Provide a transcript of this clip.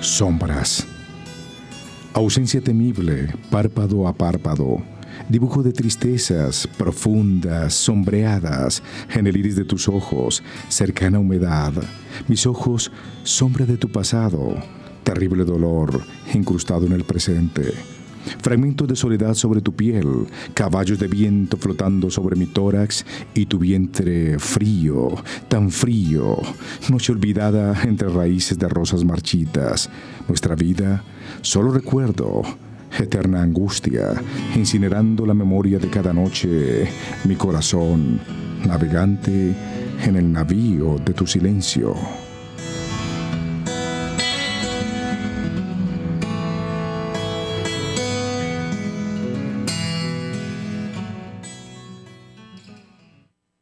Sombras. Ausencia temible, párpado a párpado. Dibujo de tristezas profundas, sombreadas en el iris de tus ojos, cercana humedad. Mis ojos, sombra de tu pasado, terrible dolor incrustado en el presente. Fragmentos de soledad sobre tu piel, caballos de viento flotando sobre mi tórax y tu vientre frío, tan frío, noche olvidada entre raíces de rosas marchitas. Nuestra vida, solo recuerdo, eterna angustia, incinerando la memoria de cada noche, mi corazón, navegante en el navío de tu silencio.